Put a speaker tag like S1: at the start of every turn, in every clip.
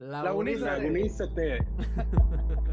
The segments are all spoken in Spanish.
S1: Lagunízate.
S2: Muy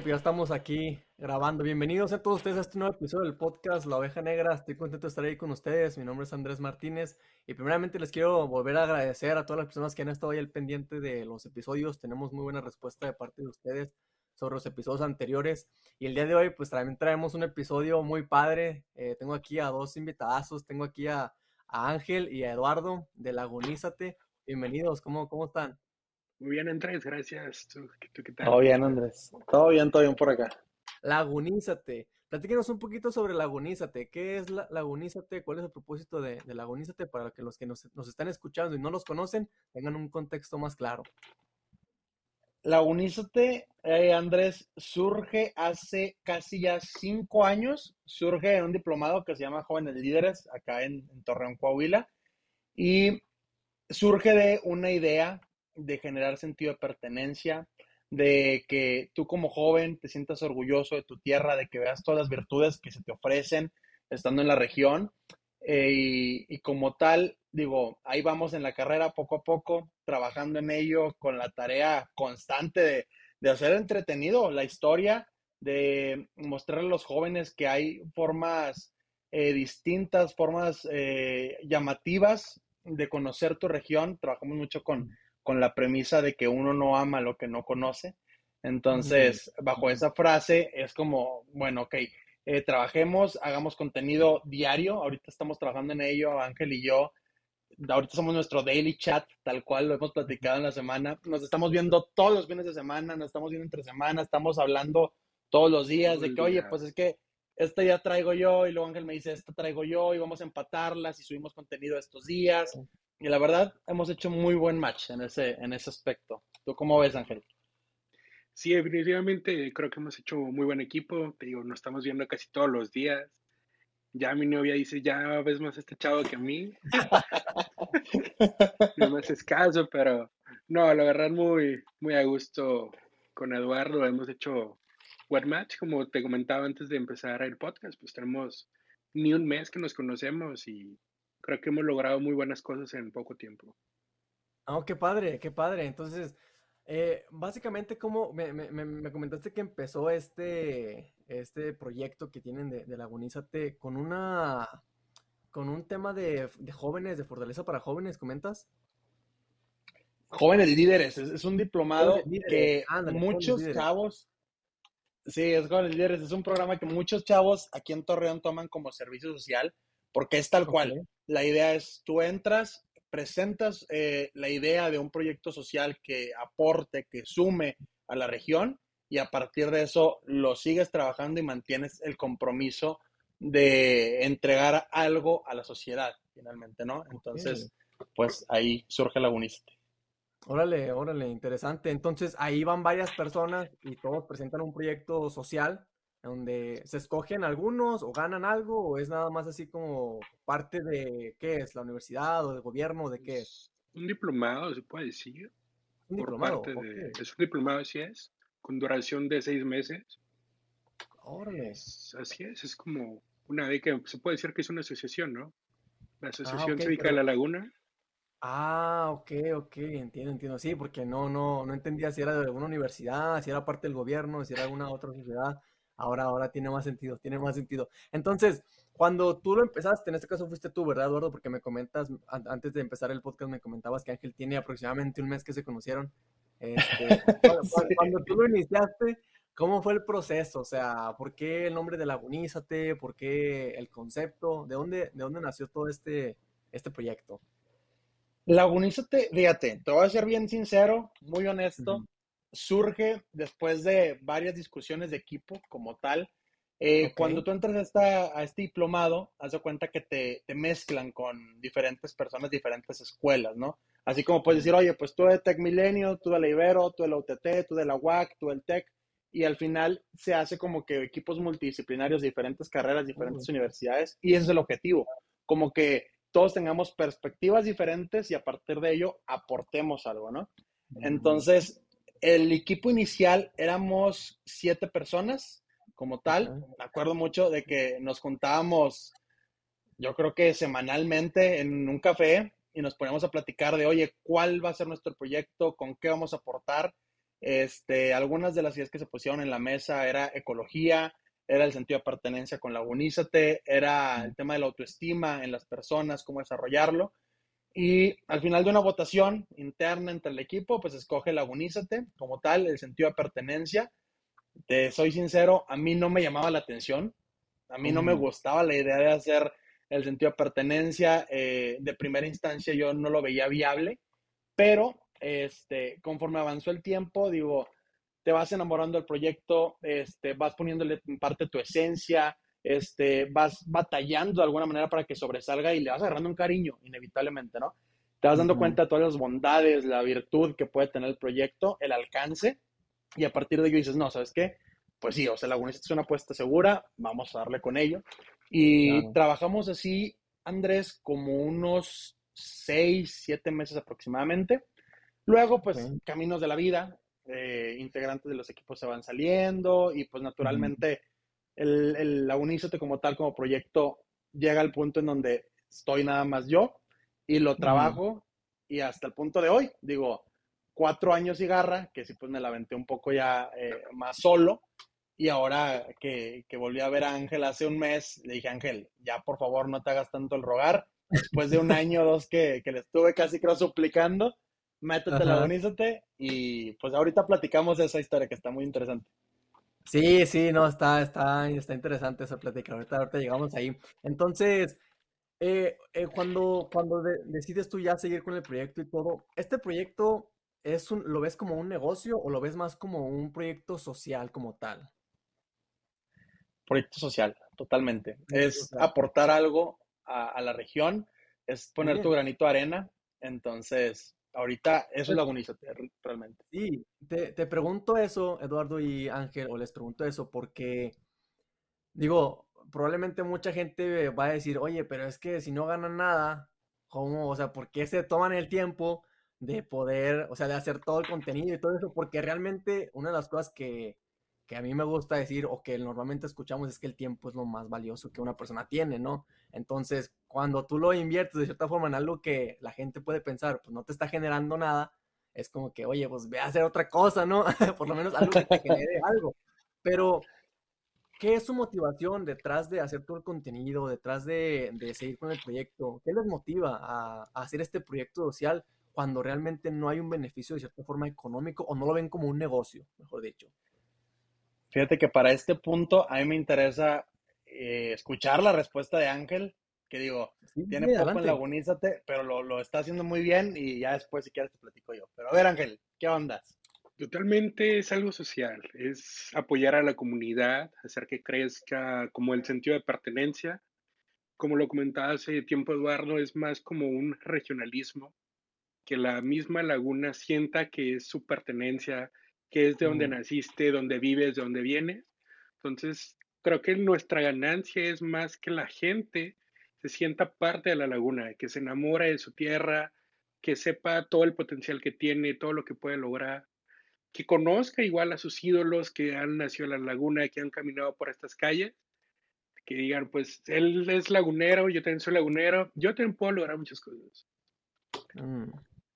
S2: pues ya estamos aquí grabando. Bienvenidos a todos ustedes a este nuevo episodio del podcast La Oveja Negra. Estoy contento de estar ahí con ustedes. Mi nombre es Andrés Martínez y primeramente les quiero volver a agradecer a todas las personas que han estado ahí al pendiente de los episodios. Tenemos muy buena respuesta de parte de ustedes sobre los episodios anteriores. Y el día de hoy, pues también traemos un episodio muy padre. Eh, tengo aquí a dos invitadazos. Tengo aquí a, Ángel y a Eduardo de Lagunízate. Bienvenidos, ¿cómo, cómo están?
S1: Muy bien, Andrés, gracias. ¿Tú, qué tal?
S3: Todo bien, Andrés. Todo bien, todo bien por acá.
S2: Lagunízate. Platíquenos un poquito sobre Lagunízate. ¿Qué es la, Lagunízate? ¿Cuál es el propósito de, de Lagunízate para que los que nos, están escuchando y no los conocen tengan un contexto más claro?
S3: Lagunízate, eh, Andrés, surge hace casi ya cinco años. Surge en un diplomado que se llama Jóvenes Líderes, acá en, en Torreón, Coahuila. Y surge de una idea de generar sentido de pertenencia, de que tú como joven te sientas orgulloso de tu tierra, de que veas todas las virtudes que se te ofrecen estando en la región. Eh, y, como tal, digo, ahí vamos en la carrera poco a poco, trabajando en ello con la tarea constante de, hacer entretenido la historia, de mostrar a los jóvenes que hay formas eh, distintas, formas eh, llamativas de conocer tu región. Trabajamos mucho con con la premisa de que uno no ama lo que no conoce. Entonces, bajo esa frase es como, bueno, ok, eh, trabajemos, hagamos contenido diario. Ahorita estamos trabajando en ello, Ángel y yo. Ahorita somos nuestro daily chat, tal cual lo hemos platicado en la semana. Nos estamos viendo todos los fines de semana, nos estamos viendo entre semana, estamos hablando todos los días de que, oye, pues es que esta ya traigo yo y luego Ángel me dice, esta traigo yo y vamos a empatarlas y subimos contenido estos días. Y la verdad, hemos hecho muy buen match en ese, en ese aspecto. ¿Tú cómo ves, Ángel?
S1: Sí, definitivamente creo que hemos hecho muy buen equipo. Te digo, nos estamos viendo casi todos los días. Ya mi novia dice, ya ves más este chavo que a mí. no me haces caso, pero no, la verdad muy, muy a gusto con Eduardo. Hemos hecho buen match, como te comentaba antes de empezar el podcast, pues tenemos ni un mes que nos conocemos y creo que hemos logrado muy buenas cosas en poco tiempo.
S2: Oh, qué padre, qué padre. Entonces, eh, básicamente, como me, me, comentaste que empezó este, este proyecto que tienen de, de Lagunízate con una con un tema de, jóvenes, de fortaleza para jóvenes, ¿comentas?
S3: Jóvenes líderes, es, un diplomado que muchos chavos, sí, es jóvenes líderes, es un programa que muchos chavos aquí en Torreón toman como servicio social porque es tal cual. La idea es, tú entras, presentas eh, la idea de un proyecto social que aporte, que sume a la región y a partir de eso lo sigues trabajando y mantienes el compromiso de entregar algo a la sociedad, finalmente, ¿no? Entonces, pues ahí surge la Lagunízate.
S2: Órale, órale, interesante. Entonces, ahí van varias personas y todos presentan un proyecto social donde se escogen algunos o ganan algo o es nada más así como parte de qué es la universidad o del gobierno de qué es
S1: un diplomado se puede decir
S2: un diplomado
S1: es un diplomado así es con duración de seis meses.
S2: Órale.
S1: así es es como una que se puede decir que es una asociación no la ah, asociación cívica de la laguna.
S2: Ah, ok, ok, entiendo, entiendo. Sí, porque no, no, no entendía si era de alguna universidad, si era parte del gobierno, si era alguna otra sociedad ahora, ahora tiene más sentido, tiene más sentido. Entonces, cuando tú lo empezaste, en este caso fuiste tú, ¿verdad, Eduardo? Porque me comentas, antes de empezar el podcast, me comentabas que Ángel tiene aproximadamente un mes que se conocieron. Este, cuando, tú lo iniciaste, ¿cómo fue el proceso? O sea, ¿por qué el nombre de Lagunízate? ¿Por qué el concepto? ¿De dónde, de dónde nació todo este, este proyecto?
S3: Lagunízate, fíjate, te voy a ser bien sincero, muy honesto surge después de varias discusiones de equipo como tal. Eh, cuando tú entras a, esta, a este diplomado, haz de cuenta que te, te, mezclan con diferentes personas, diferentes escuelas, ¿no? Así como puedes decir, oye, pues tú de Tech Milenio, tú de la Ibero, tú de la UTT, tú de la UAC, tú del Tech, y al final se hace como que equipos multidisciplinarios diferentes carreras, diferentes universidades, y ese es el objetivo, como que todos tengamos perspectivas diferentes y a partir de ello aportemos algo, ¿no? Entonces, el equipo inicial éramos siete personas como tal. Me acuerdo mucho de que nos juntábamos, yo creo que semanalmente en un café y nos poníamos a platicar de, oye, ¿cuál va a ser nuestro proyecto? ¿Con qué vamos a aportar? Este, algunas de las ideas que se pusieron en la mesa era ecología, era el sentido de pertenencia con Lagunízate, era el tema de la autoestima en las personas, cómo desarrollarlo. Y al final de una votación interna entre el equipo, pues escoge Lagunízate como tal, el sentido de pertenencia. Te soy sincero, a mí no me llamaba la atención, a mí no me gustaba la idea de hacer el sentido de pertenencia. Eh, de primera instancia yo no lo veía viable, pero este, conforme avanzó el tiempo, digo, te vas enamorando del proyecto, este, vas poniéndole en parte tu esencia, este, vas batallando de alguna manera para que sobresalga y le vas agarrando un cariño, inevitablemente, ¿no? Te vas dando cuenta de todas las bondades, la virtud que puede tener el proyecto, el alcance, y a partir de ello dices, no, ¿sabes qué? Pues sí, o sea, la Lagunista es una apuesta segura, vamos a darle con ello. Y trabajamos así, Andrés, como unos seis, siete meses aproximadamente. Luego, pues, caminos de la vida, eh, integrantes de los equipos se van saliendo y pues naturalmente el, el como tal, como proyecto, llega al punto en donde estoy nada más yo y lo trabajo y hasta el punto de hoy, digo, cuatro años y garra, que sí pues me la aventé un poco ya eh, más solo y ahora que, que, volví a ver a Ángel hace un mes, le dije, Ángel, ya por favor no te hagas tanto el rogar. Después de un año o dos que, que le estuve casi creo suplicando, métete, lagonízate y pues ahorita platicamos de esa historia que está muy interesante.
S2: Sí, sí, no, está, está, está interesante esa plática. Ahorita, ahorita llegamos ahí. Entonces, eh, eh, cuando, cuando decides tú ya seguir con el proyecto y todo, ¿este proyecto es un, lo ves como un negocio o lo ves más como un proyecto social como tal?
S3: Proyecto social, totalmente. Es aportar algo a, la región, es poner tu granito de arena. Entonces, Ahorita eso es la agonízate, realmente.
S2: Sí, te, te, pregunto eso, Eduardo y Ángel, o les pregunto eso porque, digo, probablemente mucha gente va a decir, oye, pero es que si no ganan nada, ¿cómo? O sea, ¿por qué se toman el tiempo de poder, o sea, de hacer todo el contenido y todo eso? Porque realmente una de las cosas que, que a mí me gusta decir o que normalmente escuchamos es que el tiempo es lo más valioso que una persona tiene, ¿no? Entonces, cuando tú lo inviertes de cierta forma en algo que la gente puede pensar, pues no te está generando nada, es como que, oye, pues ve a hacer otra cosa, ¿no? Por lo menos algo que te genere algo. Pero, ¿qué es su motivación detrás de hacer todo el contenido, detrás de, seguir con el proyecto? ¿Qué les motiva a, a hacer este proyecto social cuando realmente no hay un beneficio de cierta forma económico o no lo ven como un negocio, mejor dicho?
S3: Fíjate que para este punto a mí me interesa eh, escuchar la respuesta de Ángel, que digo, tiene poco en Lagunízate, pero lo, lo, está haciendo muy bien y ya después si quieres te platico yo. Pero a ver Ángel, ¿qué onda?
S1: Totalmente es algo social, es apoyar a la comunidad, hacer que crezca como el sentido de pertenencia. Como lo comentaba hace tiempo Eduardo, es más como un regionalismo, que la misma laguna sienta que es su pertenencia, que es de donde naciste, donde vives, de donde vienes. Entonces, creo que nuestra ganancia es más que la gente se sienta parte de la laguna, que se enamora de su tierra, que sepa todo el potencial que tiene, todo lo que puede lograr, que conozca igual a sus ídolos que han nacido en la laguna, que han caminado por estas calles, que digan, pues él es lagunero, yo también soy lagunero, yo también puedo lograr muchas cosas.
S3: Mm,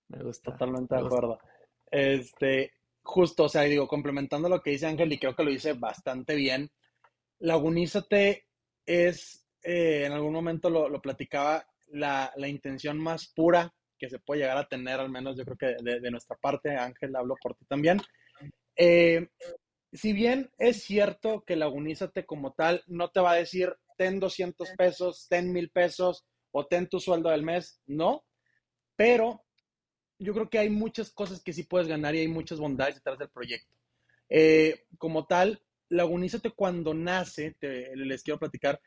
S3: me gusta. Totalmente de acuerdo. Este, justo, o sea, digo, complementando lo que dice Ángel, y creo que lo dice bastante bien, Lagunízate es, eh, en algún momento lo, platicaba, la, intención más pura que se puede llegar a tener, al menos yo creo que de, nuestra parte, Ángel, hablo por ti también. Eh, si bien es cierto que Lagunízate como tal no te va a decir, ten 200 pesos, ten mil pesos o ten tu sueldo del mes, no, pero yo creo que hay muchas cosas que sí puedes ganar y hay muchas bondades detrás del proyecto. Eh, como tal, Lagunízate cuando nace, les quiero platicar,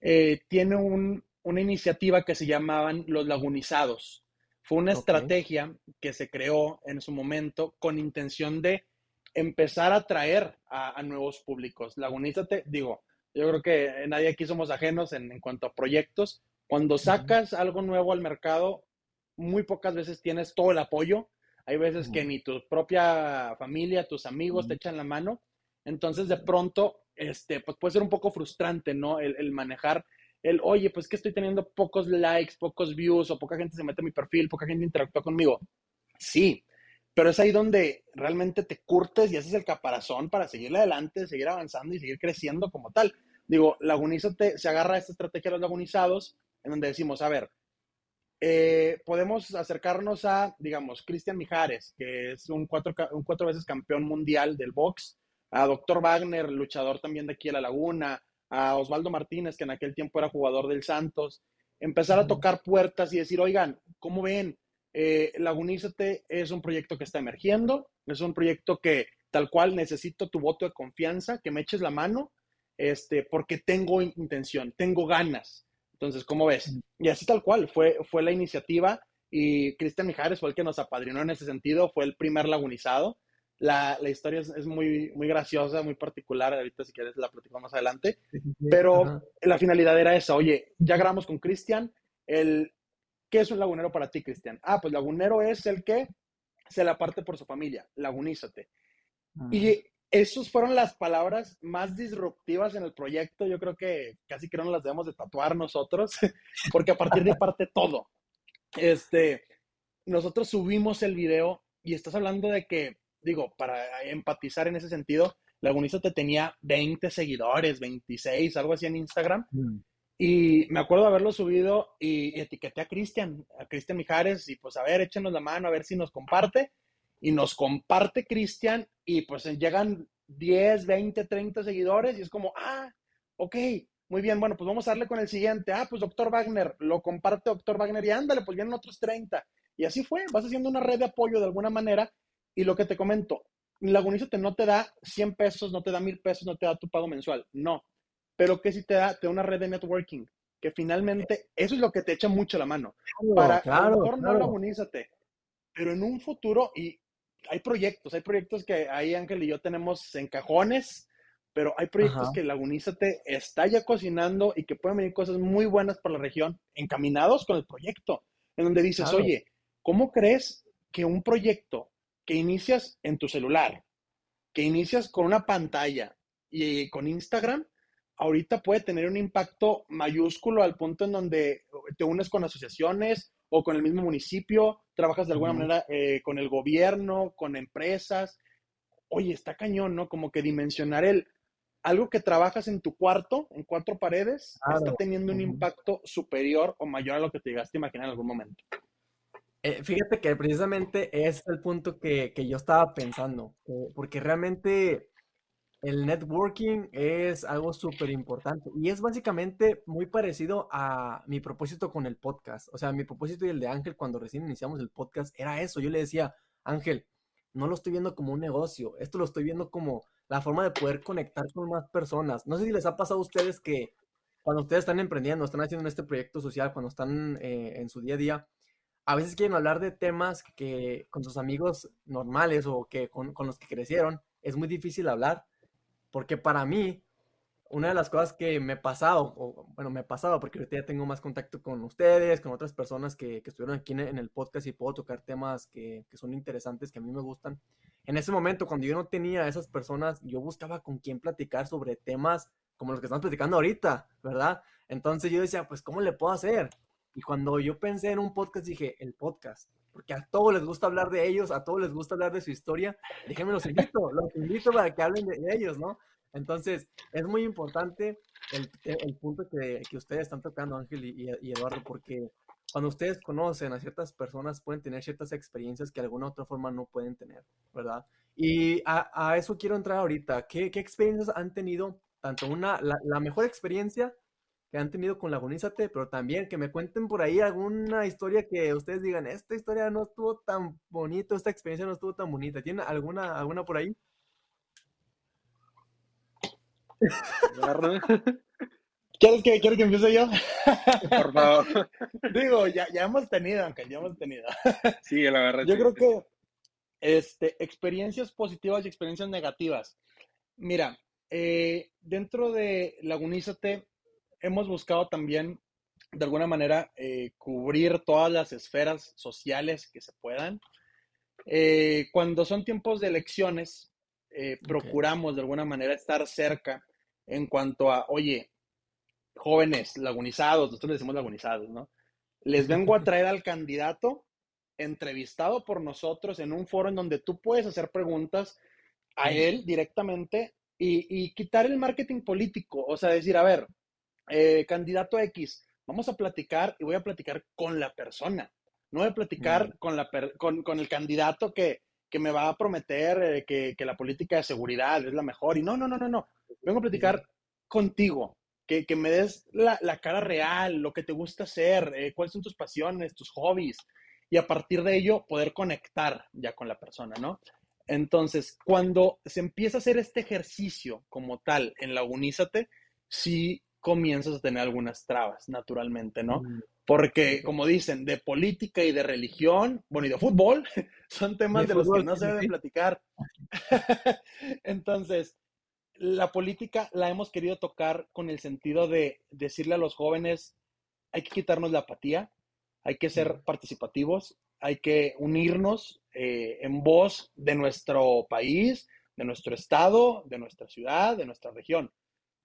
S3: eh, tiene una iniciativa que se llamaban los lagunizados. Fue una estrategia que se creó en su momento con intención de empezar a atraer a, nuevos públicos. Lagunízate, digo, yo creo que nadie aquí somos ajenos en, en cuanto a proyectos, Cuando sacas algo nuevo al mercado, muy pocas veces tienes todo el apoyo. Hay veces que ni tu propia familia, tus amigos te echan la mano. Entonces, de pronto, este, pues puede ser un poco frustrante, ¿no? El, manejar el, oye, pues que estoy teniendo pocos likes, pocos views, o poca gente se mete a mi perfil, poca gente interactúa conmigo. Sí, pero es ahí donde realmente te curtes y haces el caparazón para seguir adelante, seguir avanzando y seguir creciendo como tal. Digo, Lagunízate se agarra a esta estrategia de los lagunizados, en donde decimos, a ver, eh, podemos acercarnos a, digamos, Cristian Mijares, que es un cuatro, un cuatro veces campeón mundial del box, a Doctor Wagner, luchador también de aquí a La Laguna, a Osvaldo Martínez, que en aquel tiempo era jugador del Santos, empezar a tocar puertas y decir, oigan, ¿cómo ven? Eh, Lagunízate es un proyecto que está emergiendo, es un proyecto que tal cual necesito tu voto de confianza, que me eches la mano, este, porque tengo intención, tengo ganas. Entonces, ¿cómo ves? Y así tal cual, fue, fue la iniciativa y Cristian Mijares fue el que nos apadrinó en ese sentido, fue el primer lagunizado. La, la historia es, muy, muy graciosa, muy particular, ahorita si quieres la platicamos más adelante, pero la finalidad era esa, oye, ya grabamos con Cristian, el, ¿qué es un lagunero para ti, Cristian? Ah, pues lagunero es el que se la parte por su familia, lagunízate. Y esas fueron las palabras más disruptivas en el proyecto. Yo creo que casi que no las debemos de tatuar nosotros, porque a partir de parte todo. Este, nosotros subimos el video y estás hablando de que, digo, para empatizar en ese sentido, Lagunista te tenía 20 seguidores, 26, algo así en Instagram. Mm. Y me acuerdo de haberlo subido y, etiqueté a Cristian, a Cristian Mijares, y pues a ver, échenos la mano, a ver si nos comparte y nos comparte Cristian y pues llegan 10, 20, 30 seguidores y es como, ah, ok, muy bien, bueno, pues vamos a darle con el siguiente. Ah, pues doctor Wagner, lo comparte doctor Wagner y ándale, pues vienen otros 30. Y así fue, vas haciendo una red de apoyo de alguna manera y lo que te comento, Lagunízate no te da 100 pesos, no te da 1000 pesos, no te da tu pago mensual, no. Pero que sí te da, te da una red de networking, que finalmente eso es lo que te echa mucho la mano. Para claro, a lo mejor no lagunízate, pero en un futuro, y hay proyectos, hay proyectos que ahí Ángel y yo tenemos en cajones, pero hay proyectos que Lagunízate está ya cocinando y que pueden venir cosas muy buenas para la región, encaminados con el proyecto, en donde dices, oye, ¿cómo crees que un proyecto que inicias en tu celular, que inicias con una pantalla y con Instagram, ahorita puede tener un impacto mayúsculo al punto en donde te unes con asociaciones o con el mismo municipio, trabajas de alguna manera eh, con el gobierno, con empresas. Oye, está cañón, ¿no? Como que dimensionar el algo que trabajas en tu cuarto, en cuatro paredes, está teniendo un impacto superior o mayor a lo que te llegaste a imaginar en algún momento.
S2: Eh, fíjate que precisamente es el punto que, que yo estaba pensando, porque realmente el networking es algo súper importante y es básicamente muy parecido a mi propósito con el podcast. O sea, mi propósito y el de Ángel cuando recién iniciamos el podcast era eso. Yo le decía, Ángel, no lo estoy viendo como un negocio, esto lo estoy viendo como la forma de poder conectar con más personas. No sé si les ha pasado a ustedes que cuando ustedes están emprendiendo, están haciendo este proyecto social, cuando están eh, en su día a día, a veces quieren hablar de temas que con sus amigos normales o que con, con los que crecieron es muy difícil hablar porque para mí, una de las cosas que me pasaba, o bueno, me pasaba porque ahorita ya tengo más contacto con ustedes, con otras personas que, que estuvieron aquí en, el podcast y puedo tocar temas que, que, son interesantes, que a mí me gustan. En ese momento, cuando yo no tenía a esas personas, yo buscaba con quién platicar sobre temas como los que estamos platicando ahorita, ¿verdad? Entonces yo decía, pues, ¿cómo le puedo hacer? Y cuando yo pensé en un podcast, dije, el podcast porque a todos les gusta hablar de ellos, a todos les gusta hablar de su historia, déjenme los invito, los invito para que hablen de, ellos, ¿no? Entonces, es muy importante el, el punto que, que, ustedes están tocando, Ángel y, y, Eduardo, porque cuando ustedes conocen a ciertas personas, pueden tener ciertas experiencias que de alguna otra forma no pueden tener, ¿verdad? Y a, a eso quiero entrar ahorita. ¿Qué, ¿Qué, experiencias han tenido? Tanto una, la, la mejor experiencia que han tenido con Lagunízate, pero también que me cuenten por ahí alguna historia que ustedes digan, esta historia no estuvo tan bonita, esta experiencia no estuvo tan bonita. ¿Tienen alguna, alguna por ahí?
S3: ¿Quieres que, ¿Quieres que empiece yo? Por favor. Digo, ya, ya hemos tenido, aunque ya hemos tenido.
S1: Sí, la verdad.
S3: Yo creo que este, experiencias positivas y experiencias negativas. Mira, eh, dentro de Lagunízate hemos buscado también de alguna manera eh, cubrir todas las esferas sociales que se puedan. Eh, cuando son tiempos de elecciones, eh, procuramos de alguna manera estar cerca en cuanto a, oye, jóvenes lagunizados, nosotros decimos lagunizados, ¿no? Les vengo a traer al candidato entrevistado por nosotros en un foro en donde tú puedes hacer preguntas a él directamente y, quitar el marketing político. O sea, decir, a ver, eh, candidato X, vamos a platicar y voy a platicar con la persona. No voy a platicar con, la con, el candidato que, me va a prometer eh, que, la política de seguridad es la mejor. Y no, no, no, no, no. Vengo a platicar contigo, que, me des la, cara real, lo que te gusta hacer, eh, cuáles son tus pasiones, tus hobbies, y a partir de ello poder conectar ya con la persona, ¿no? Entonces, cuando se empieza a hacer este ejercicio como tal en Lagunízate, sí comienzas a tener algunas trabas, naturalmente, ¿no? Mm. Porque, como dicen, de política y de religión, bueno, y de fútbol, son temas de, los que no se deben platicar. Entonces, la política la hemos querido tocar con el sentido de decirle a los jóvenes, hay que quitarnos la apatía, hay que ser participativos, hay que unirnos eh, en voz de nuestro país, de nuestro estado, de nuestra ciudad, de nuestra región.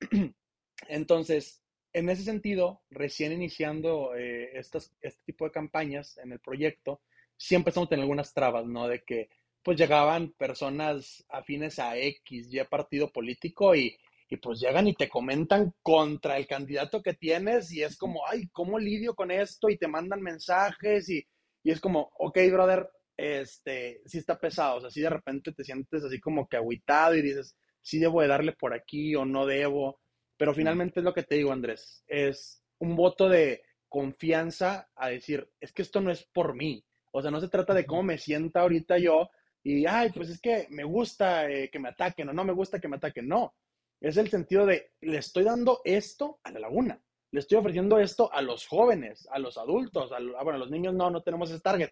S3: Entonces, en ese sentido, recién iniciando eh, este tipo de campañas en el proyecto, siempre estamos teniendo algunas trabas, ¿no? De que pues llegaban personas afines a X, Y partido político y, y pues llegan y te comentan contra el candidato que tienes y es como, ay, ¿cómo lidio con esto? Y te mandan mensajes y, y es como, ok, brother, este, sí está pesado, o sea, si de repente te sientes así como que aguitado y dices, sí debo de darle por aquí o no debo, pero finalmente es lo que te digo, Andrés, es un voto de confianza a decir, es que esto no es por mí, o sea, no se trata de cómo me sienta ahorita yo y, ay, pues es que me gusta eh, que me ataquen o no me gusta que me ataquen, no, es el sentido de, le estoy dando esto a la laguna, le estoy ofreciendo esto a los jóvenes, a los adultos, a, ah, bueno, a los niños no, no tenemos ese target,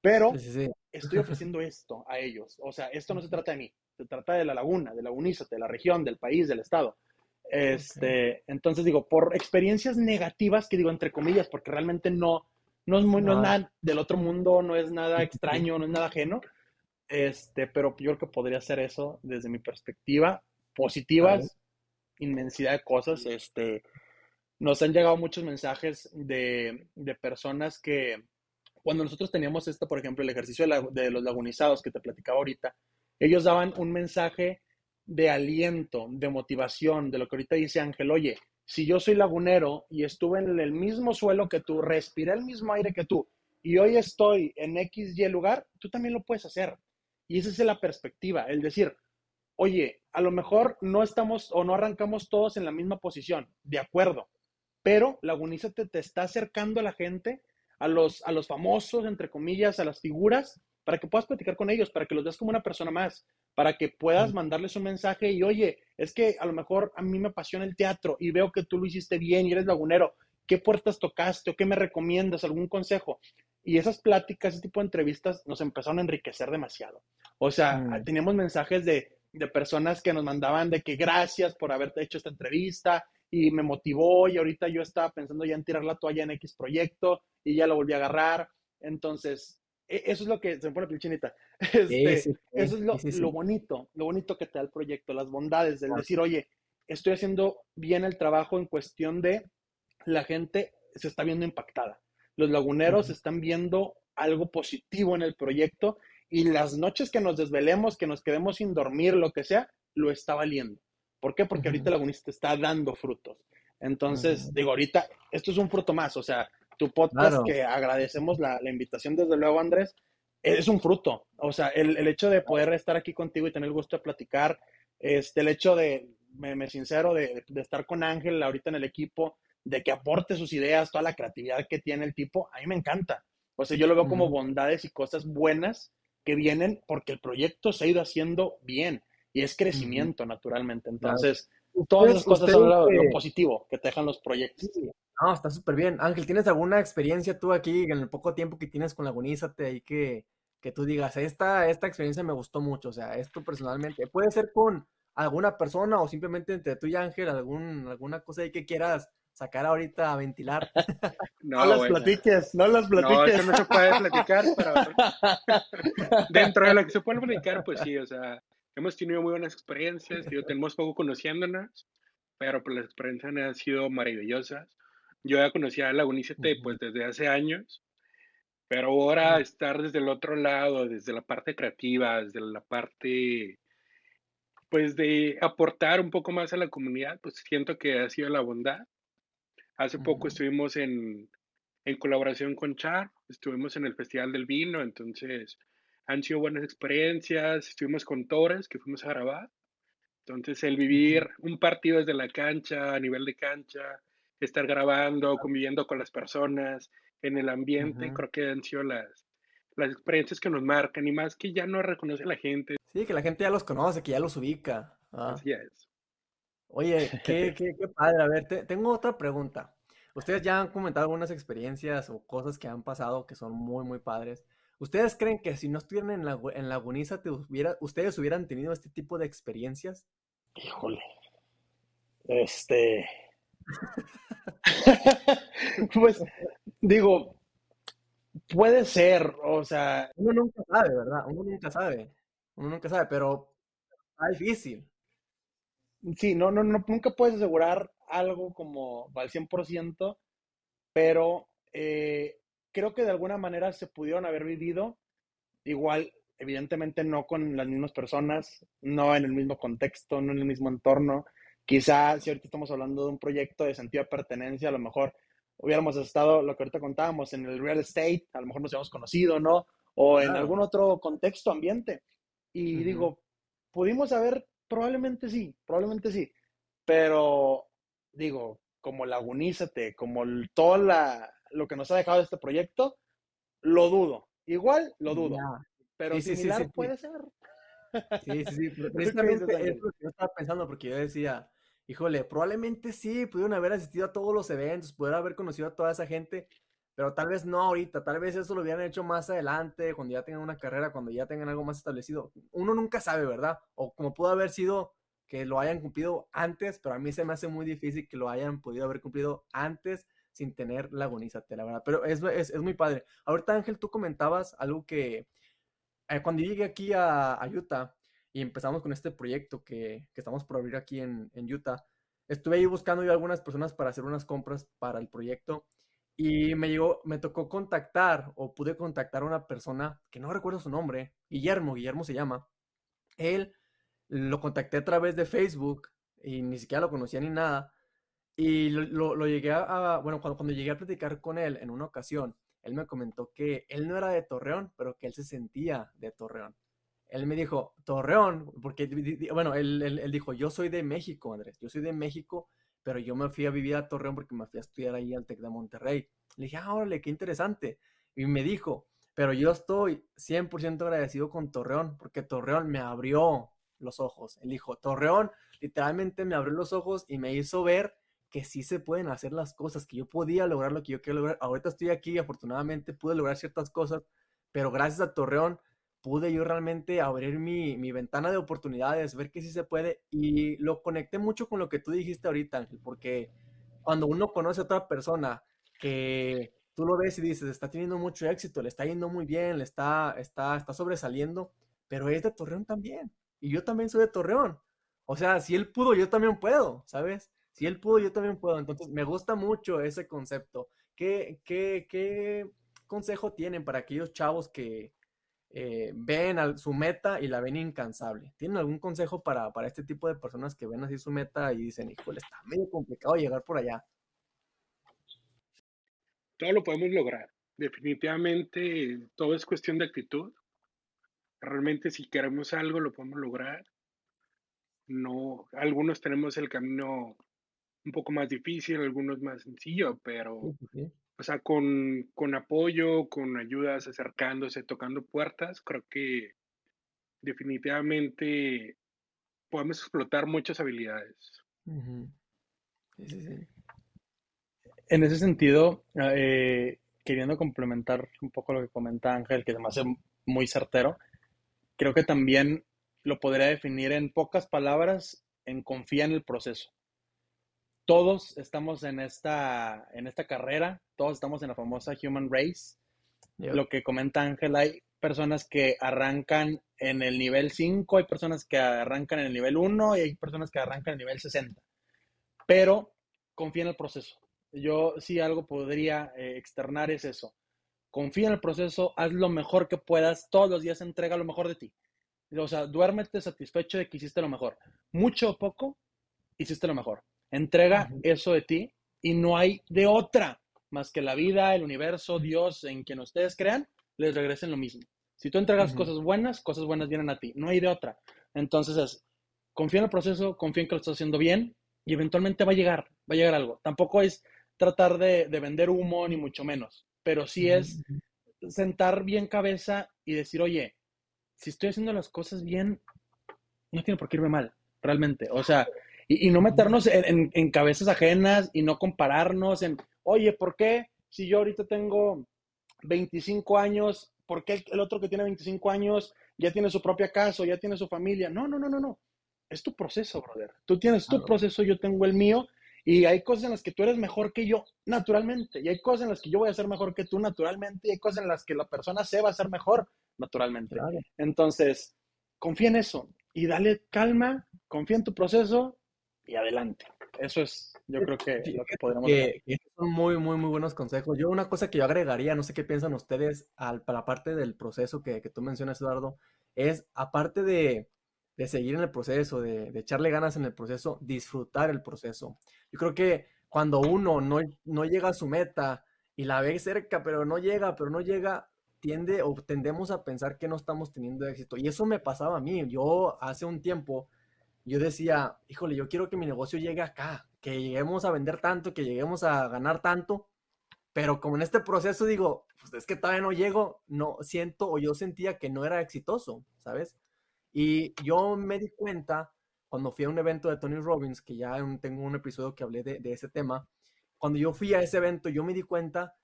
S3: pero estoy ofreciendo esto a ellos. O sea, esto no se trata de mí, se trata de la laguna, de la Unízate, de la región, del país, del estado. Este, Entonces digo, por experiencias negativas, que digo entre comillas, porque realmente no, no, es, muy, no. es nada del otro mundo, no es nada extraño, no es nada ajeno, este, pero yo creo que podría ser eso desde mi perspectiva. Positivas, inmensidad de cosas, este, nos han llegado muchos mensajes de, personas que cuando nosotros teníamos esto, por ejemplo, el ejercicio de, los lagunizados que te platicaba ahorita, ellos daban un mensaje de aliento, de motivación, de lo que ahorita dice Ángel, oye, si yo soy lagunero y estuve en el mismo suelo que tú, respiré el mismo aire que tú, y hoy estoy en X, Y lugar, tú también lo puedes hacer. Y esa es la perspectiva, el decir, oye, a lo mejor no estamos o no arrancamos todos en la misma posición, de acuerdo, pero Lagunízate te está acercando a la gente, a los, a los famosos, entre comillas, a las figuras, para que puedas platicar con ellos, para que los veas como una persona más, para que puedas mandarles un mensaje y, oye, es que a lo mejor a mí me apasiona el teatro y veo que tú lo hiciste bien y eres lagunero, ¿qué puertas tocaste o qué me recomiendas? ¿Algún consejo? Y esas pláticas, ese tipo de entrevistas nos empezaron a enriquecer demasiado. O sea, mm. teníamos mensajes de, de personas que nos mandaban de que gracias por haberte hecho esta entrevista, y me motivó y ahorita yo estaba pensando ya en tirar la toalla en X proyecto y ya lo volví a agarrar. Entonces, eso es lo que se me pone pilchinita. Este, eso es lo, bonito, lo bonito que te da el proyecto, las bondades de decir, oye, estoy haciendo bien el trabajo en cuestión de la gente se está viendo impactada. Los laguneros están viendo algo positivo en el proyecto y las noches que nos desvelemos, que nos quedemos sin dormir, lo que sea, lo está valiendo. ¿Por qué? Porque ahorita Lagunista está dando frutos. Entonces, digo, ahorita, esto es un fruto más, o sea, tu podcast que agradecemos la, invitación desde luego, Andrés, es un fruto. O sea, el, hecho de poder estar aquí contigo y tener el gusto de platicar, este, el hecho de, me, sincero, de, estar con Ángel ahorita en el equipo, de que aporte sus ideas, toda la creatividad que tiene el tipo, a mí me encanta. O sea, yo lo veo como bondades y cosas buenas que vienen porque el proyecto se ha ido haciendo bien y es crecimiento, naturalmente. Entonces, todas esas cosas son lo, positivo que te dejan los proyectos.
S2: No, está súper bien. Ángel, ¿tienes alguna experiencia tú aquí en el poco tiempo que tienes con Lagunízate y que, que tú digas, esta, esta experiencia me gustó mucho? O sea, esto personalmente, puede ser con alguna persona o simplemente entre tú y Ángel, algún, alguna cosa ahí que quieras sacar ahorita a ventilar.
S3: No, las platiques, no las platiques.
S1: No, eso no se puede platicar, pero dentro de lo que se puede platicar, pues sí, o sea, hemos tenido muy buenas experiencias, yo tenemos poco conociéndonos, pero pues las experiencias han sido maravillosas. Yo ya conocía a Lagunícete pues desde hace años, pero ahora estar desde el otro lado, desde la parte creativa, desde la parte pues de aportar un poco más a la comunidad, pues siento que ha sido la bondad. Hace poco estuvimos en, en colaboración con Char, estuvimos en el Festival del Vino, entonces han sido buenas experiencias, estuvimos con Torres, que fuimos a grabar. Entonces el vivir un partido desde la cancha, a nivel de cancha, estar grabando, conviviendo con las personas, en el ambiente, creo que han sido las, las experiencias que nos marcan y más que ya no reconoce la gente.
S2: Sí, que la gente ya los conoce, que ya los ubica.
S1: ¿ah? Así es.
S2: Oye, qué, qué, qué padre. A ver, tengo otra pregunta. Ustedes ya han comentado algunas experiencias o cosas que han pasado que son muy, muy padres. ¿Ustedes creen que si no estuvieran en la, en te hubiera, ustedes hubieran tenido este tipo de experiencias?
S3: Híjole. Este. pues, digo, puede ser, o sea.
S2: Uno nunca sabe, ¿verdad? Uno nunca sabe. Uno nunca sabe, pero es difícil.
S3: Sí, no, no, no, nunca puedes asegurar algo como al 100%, pero eh, creo que de alguna manera se pudieron haber vivido igual, evidentemente no con las mismas personas, no en el mismo contexto, no en el mismo entorno. Quizá si ahorita estamos hablando de un proyecto de sentido de pertenencia, a lo mejor hubiéramos estado, lo que ahorita contábamos, en el real estate, a lo mejor nos habíamos conocido, ¿no? O en algún otro contexto, ambiente. Y digo, pudimos haber, probablemente sí, probablemente sí, pero digo, como lagunízate, como todo la, lo que nos ha dejado este proyecto, lo dudo. Igual lo dudo. Pero sí, similar puede ser.
S2: Sí, sí, sí. Precisamente es lo que yo estaba pensando, porque yo decía, híjole, probablemente sí, pudieron haber asistido a todos los eventos, pudieron haber conocido a toda esa gente, pero tal vez no ahorita, tal vez eso lo hubieran hecho más adelante, cuando ya tengan una carrera, cuando ya tengan algo más establecido. Uno nunca sabe, ¿verdad? O como pudo haber sido que lo hayan cumplido antes, pero a mí se me hace muy difícil que lo hayan podido haber cumplido antes sin tener la agonízate, la verdad. Pero es, es, es, muy padre. Ahorita, Ángel, tú comentabas algo que eh, cuando llegué aquí a, a, Utah y empezamos con este proyecto que, que estamos por abrir aquí en, en, Utah, estuve ahí buscando yo algunas personas para hacer unas compras para el proyecto y me llegó, me tocó contactar o pude contactar a una persona que no recuerdo su nombre, Guillermo, Guillermo se llama. Él lo contacté a través de Facebook y ni siquiera lo conocía ni nada. Y lo, lo, llegué a, bueno, cuando, cuando llegué a platicar con él en una ocasión, él me comentó que él no era de Torreón, pero que él se sentía de Torreón. Él me dijo, Torreón, porque, bueno, él, él, él dijo, yo soy de México, Andrés, yo soy de México, pero yo me fui a vivir a Torreón porque me fui a estudiar ahí al TEC de Monterrey. Le dije, ah, órale, qué interesante. Y me dijo, pero yo estoy 100% agradecido con Torreón, porque Torreón me abrió los ojos. Él dijo, Torreón literalmente me abrió los ojos y me hizo ver que sí se pueden hacer las cosas, que yo podía lograr lo que yo quiero lograr. Ahorita estoy aquí y afortunadamente pude lograr ciertas cosas, pero gracias a Torreón pude yo realmente abrir mi, mi, ventana de oportunidades, ver que sí se puede y lo conecté mucho con lo que tú dijiste ahorita, Ángel, porque cuando uno conoce a otra persona que tú lo ves y dices, está teniendo mucho éxito, le está yendo muy bien, le está, está, está sobresaliendo, pero es de Torreón también y yo también soy de Torreón. O sea, si él pudo, yo también puedo, ¿sabes? Si él pudo, yo también puedo. Entonces, me gusta mucho ese concepto. ¿Qué, qué, qué consejo tienen para aquellos chavos que eh, ven su meta y la ven incansable? ¿Tienen algún consejo para, para este tipo de personas que ven así su meta y dicen, híjole, está medio complicado llegar por allá?
S1: Todo lo podemos lograr. Definitivamente todo es cuestión de actitud realmente si queremos algo lo podemos lograr. No, algunos tenemos el camino un poco más difícil, algunos más sencillo, pero, o sea, con, con apoyo, con ayudas, acercándose, tocando puertas, creo que definitivamente podemos explotar muchas habilidades.
S3: En ese sentido, eh, queriendo complementar un poco lo que comenta Ángel, que además es muy certero, creo que también lo podría definir en pocas palabras en confía en el proceso. Todos estamos en esta, en esta carrera, todos estamos en la famosa Human Race. Lo que comenta Ángel, hay personas que arrancan en el nivel 5, hay personas que arrancan en el nivel 1 y hay personas que arrancan en el nivel 60. Pero confía en el proceso. Yo sí algo podría eh, externar es eso. Confía en el proceso, haz lo mejor que puedas, todos los días entrega lo mejor de ti. O sea, duérmete satisfecho de que hiciste lo mejor. Mucho o poco, hiciste lo mejor. Entrega eso de ti y no hay de otra más que la vida, el universo, Dios, en quien ustedes crean, les regresen lo mismo. Si tú entregas cosas buenas, cosas buenas vienen a ti. No hay de otra. Entonces es, confía en el proceso, confía en que lo estás haciendo bien y eventualmente va a llegar, va a llegar algo. Tampoco es tratar de, vender humo, ni mucho menos, pero sí es sentar bien cabeza y decir, oye, si estoy haciendo las cosas bien, no tiene por qué irme mal, realmente. O sea, y, no meternos en, en, cabezas ajenas y no compararnos en, oye, ¿por qué si yo ahorita tengo 25 años, por qué el otro que tiene 25 años ya tiene su propia casa ya tiene su familia? No, no, no, no, no. Es tu proceso, brother. Tú tienes tu proceso, yo tengo el mío. Y hay cosas en las que tú eres mejor que yo, naturalmente. Y hay cosas en las que yo voy a ser mejor que tú, naturalmente. Y hay cosas en las que la persona se va a ser mejor, naturalmente. Entonces, confía en eso y dale calma, confía en tu proceso y adelante. Eso es, yo creo que lo que podríamos
S2: que, Son muy, muy, muy buenos consejos. Yo una cosa que yo agregaría, no sé qué piensan ustedes, al, para la parte del proceso que, que tú mencionas, Eduardo, es aparte de, de seguir en el proceso, de, de, echarle ganas en el proceso, disfrutar el proceso. Yo creo que cuando uno no, no llega a su meta y la ve cerca, pero no llega, pero no llega, tiende o tendemos a pensar que no estamos teniendo éxito. Y eso me pasaba a mí. Yo hace un tiempo yo decía, híjole, yo quiero que mi negocio llegue acá, que lleguemos a vender tanto, que lleguemos a ganar tanto, pero como en este proceso digo, pues es que todavía no llego, no siento o yo sentía que no era exitoso, ¿sabes? Y yo me di cuenta cuando fui a un evento de Tony Robbins, que ya tengo un episodio que hablé de, de ese tema, cuando yo fui a ese evento, yo me di cuenta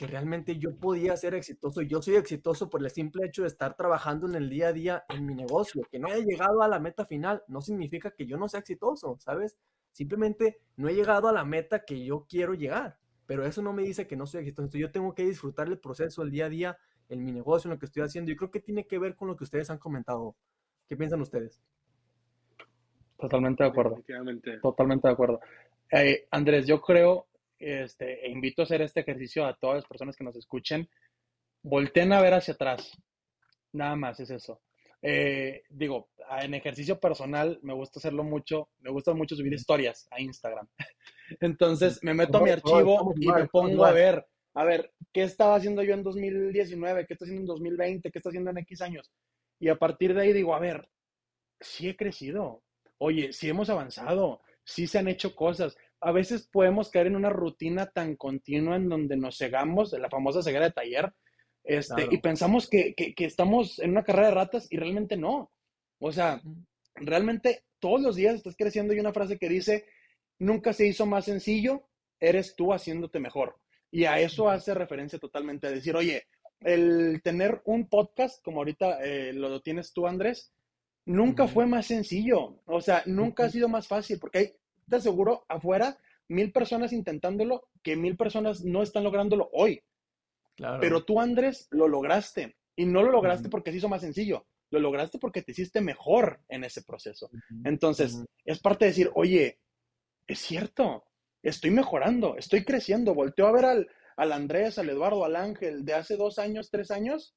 S2: que realmente yo podía ser exitoso. Yo soy exitoso por el simple hecho de estar trabajando en el día a día en mi negocio. Que no haya llegado a la meta final no significa que yo no sea exitoso, ¿sabes? Simplemente no he llegado a la meta que yo quiero llegar. Pero eso no me dice que no soy exitoso. Entonces yo tengo que disfrutar el proceso, el día a día, en mi negocio, en lo que estoy haciendo. Y creo que tiene que ver con lo que ustedes han comentado. ¿Qué piensan ustedes?
S3: Totalmente de acuerdo. Totalmente de acuerdo. Eh, Andrés, yo creo este, e invito a hacer este ejercicio a todas las personas que nos escuchen, volteen a ver hacia atrás. Nada más es eso. Eh, digo, en ejercicio personal me gusta hacerlo mucho, me gusta mucho subir historias a Instagram. Entonces me meto a mi archivo y me pongo a ver, a ver, ¿qué estaba haciendo yo en 2019? ¿Qué está haciendo en 2020? ¿Qué está haciendo en X años? Y a partir de ahí digo, a ver, sí he crecido. Oye, sí hemos avanzado, sí se han hecho cosas a veces podemos caer en una rutina tan continua en donde nos cegamos, la famosa ceguera de taller, este, y pensamos que, estamos en una carrera de ratas y realmente no. O sea, realmente todos los días estás creciendo y una frase que dice, nunca se hizo más sencillo, eres tú haciéndote mejor. Y a eso hace referencia totalmente a decir, oye, el tener un podcast como ahorita eh, lo tienes tú, Andrés, nunca fue más sencillo. O sea, nunca ha sido más fácil porque hay te aseguro afuera mil personas intentándolo que mil personas no están lográndolo hoy. Pero tú, Andrés, lo lograste. Y no lo lograste porque se hizo más sencillo. Lo lograste porque te hiciste mejor en ese proceso. Entonces, es parte de decir, oye, es cierto, estoy mejorando, estoy creciendo. Volteo a ver al, al Andrés, al Eduardo, al Ángel de hace dos años, tres años,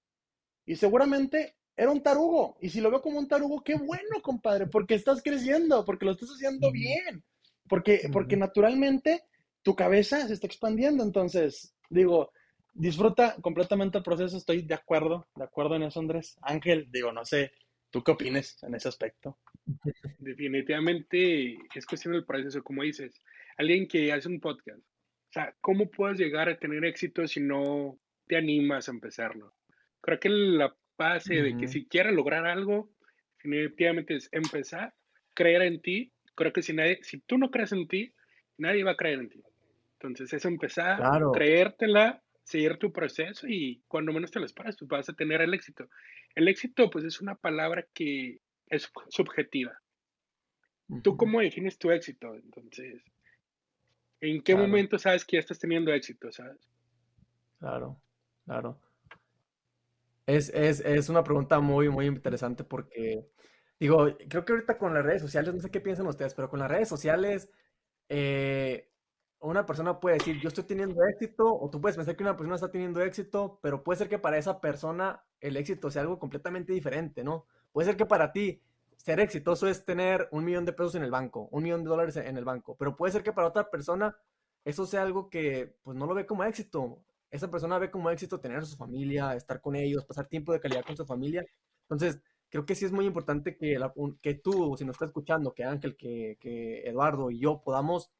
S3: y seguramente era un tarugo. Y si lo veo como un tarugo, qué bueno, compadre, porque estás creciendo, porque lo estás haciendo bien. Porque, porque naturalmente tu cabeza se está expandiendo. Entonces, digo, disfruta completamente el proceso. Estoy de acuerdo, de acuerdo en eso, Andrés. Ángel, digo, no sé, ¿tú qué opinas en ese aspecto?
S1: Definitivamente es cuestión del proceso, como dices. Alguien que hace un podcast. O sea, ¿cómo puedes llegar a tener éxito si no te animas a empezarlo? Creo que la base de que si quieres lograr algo, definitivamente es empezar, creer en ti creo que si, nadie, si tú no crees en ti, nadie va a creer en ti. Entonces es empezar, a creértela, seguir tu proceso y cuando menos te lo esperas, tú vas a tener el éxito. El éxito, pues, es una palabra que es subjetiva. ¿Tú cómo defines tu éxito? Entonces, ¿En qué momento sabes que ya estás teniendo éxito, sabes?
S2: Claro, claro. Es, es, es una pregunta muy, muy interesante porque, digo, creo que ahorita con las redes sociales, no sé qué piensan ustedes, pero con las redes sociales, eh, una persona puede decir, yo estoy teniendo éxito, o tú puedes pensar que una persona está teniendo éxito, pero puede ser que para esa persona el éxito sea algo completamente diferente, ¿no? Puede ser que para ti ser exitoso es tener un millón de pesos en el banco, un millón de dólares en el banco, pero puede ser que para otra persona eso sea algo que pues no lo ve como éxito. Esa persona ve como éxito tener a su familia, estar con ellos, pasar tiempo de calidad con su familia. Entonces, creo que sí es muy importante que, que tú, si nos está escuchando, que Ángel, que, que Eduardo y yo podamos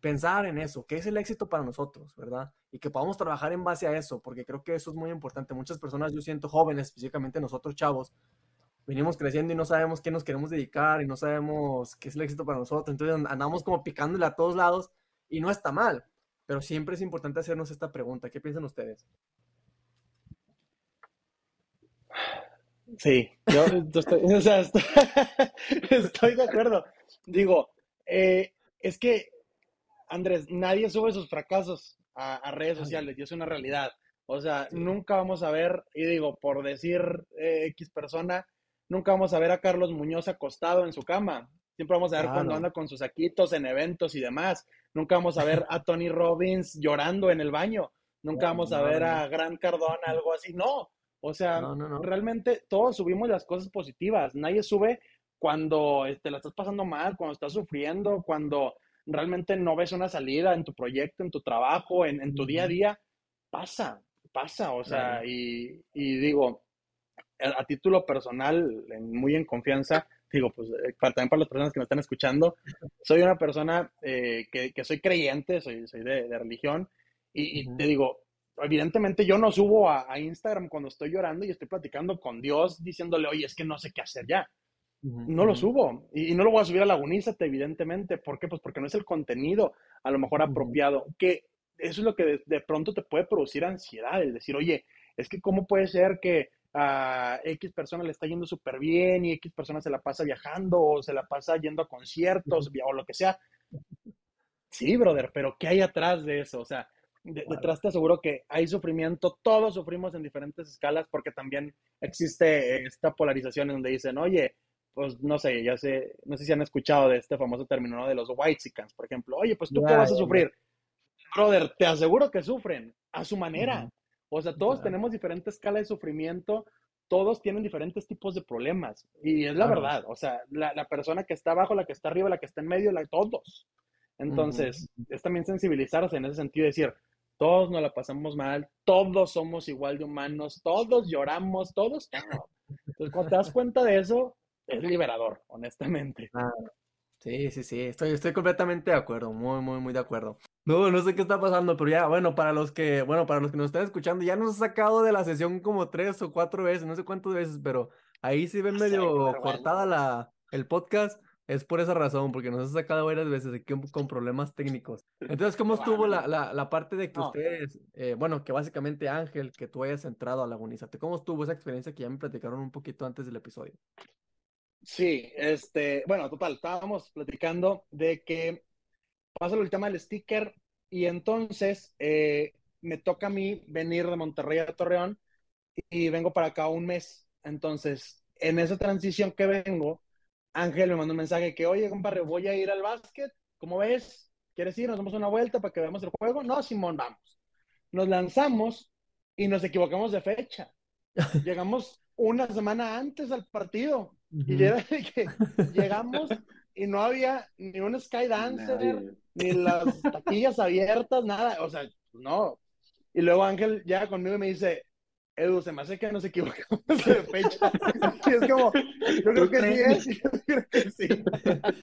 S2: pensar en eso, qué es el éxito para nosotros, ¿verdad? Y que podamos trabajar en base a eso, porque creo que eso es muy importante. Muchas personas, yo siento jóvenes, específicamente nosotros chavos, venimos creciendo y no sabemos qué nos queremos dedicar y no sabemos qué es el éxito para nosotros. Entonces andamos como picándole a todos lados y no está mal, pero siempre es importante hacernos esta pregunta. ¿Qué piensan ustedes?
S3: Sí, yo, estoy, estoy, de acuerdo. Digo, eh, es que Andrés, nadie sube sus fracasos a, redes sociales y es una realidad. O sea, nunca vamos a ver, y digo, por decir eh, X persona, nunca vamos a ver a Carlos Muñoz acostado en su cama. Siempre vamos a ver cuando anda con sus saquitos en eventos y demás. Nunca vamos a ver a Tony Robbins llorando en el baño. Nunca vamos a ver a Grant Cardone, algo así. No. O sea, realmente todos subimos las cosas positivas. Nadie sube cuando te este, la estás pasando mal, cuando estás sufriendo, cuando realmente no ves una salida en tu proyecto, en tu trabajo, en, tu día a día, pasa, pasa, o sea, y, digo, a, título personal, muy en confianza, digo, pues eh, también para las personas que me están escuchando, soy una persona eh, que, soy creyente, soy, soy de, religión, y, te digo, evidentemente yo no subo a, Instagram cuando estoy llorando y estoy platicando con Dios diciéndole, oye, es que no sé qué hacer ya. No lo subo y, no lo voy a subir a Lagunízate, evidentemente. ¿Por qué? Pues porque no es el contenido a lo mejor apropiado. Que eso es lo que de, pronto te puede producir ansiedad, el decir, oye, es que cómo puede ser que a X persona le está yendo súper bien y X persona se la pasa viajando o se la pasa yendo a conciertos o lo que sea. Sí, brother, pero ¿qué hay atrás de eso? O sea, detrás te aseguro que hay sufrimiento, todos sufrimos en diferentes escalas porque también existe esta polarización en donde dicen, oye, pues no sé, ya sé, no sé si han escuchado de este famoso término de los white chickens, por ejemplo. Oye, pues tú qué vas a sufrir. Brother, te aseguro que sufren a su manera. O sea, todos tenemos diferente escala de sufrimiento, todos tienen diferentes tipos de problemas. Y es la verdad, o sea, la, persona que está abajo, la que está arriba, la que está en medio, la, todos. Entonces, es también sensibilizarse en ese sentido, decir, todos nos la pasamos mal, todos somos igual de humanos, todos lloramos, todos. Entonces, cuando te das cuenta de eso, es liberador, honestamente.
S2: sí, sí, sí, estoy, estoy completamente de acuerdo, muy, muy, muy de acuerdo. No, no sé qué está pasando, pero ya, bueno, para los que, bueno, para los que nos están escuchando, ya nos ha sacado de la sesión como tres o cuatro veces, no sé cuántas veces, pero ahí sí ven medio cortada la, el podcast. Es por esa razón, porque nos ha sacado varias veces aquí con problemas técnicos. Entonces, ¿cómo estuvo la, la, la parte de que ustedes, eh, bueno, que básicamente Ángel, que tú hayas entrado a Lagunizate, ¿cómo estuvo esa experiencia que ya me platicaron un poquito antes del episodio?
S3: Sí, este, bueno, total, estábamos platicando de que pasa el tema del sticker y entonces eh, me toca a mí venir de Monterrey a Torreón y vengo para acá un mes. Entonces, en esa transición que vengo, Ángel me mandó un mensaje que, oye, compadre, voy a ir al básquet, ¿cómo ves? ¿Quieres ir? ¿Nos damos una vuelta para que veamos el juego? No, Simón, vamos. Nos lanzamos y nos equivocamos de fecha. Llegamos una semana antes al partido. Y era que llegamos y no había ni un Skydancer, ni las taquillas abiertas, nada. O sea, no. Y luego Ángel llega conmigo y me dice, Edu, se me hace que nos equivocamos de fecha. y es como, yo creo que sí es, yo creo que sí.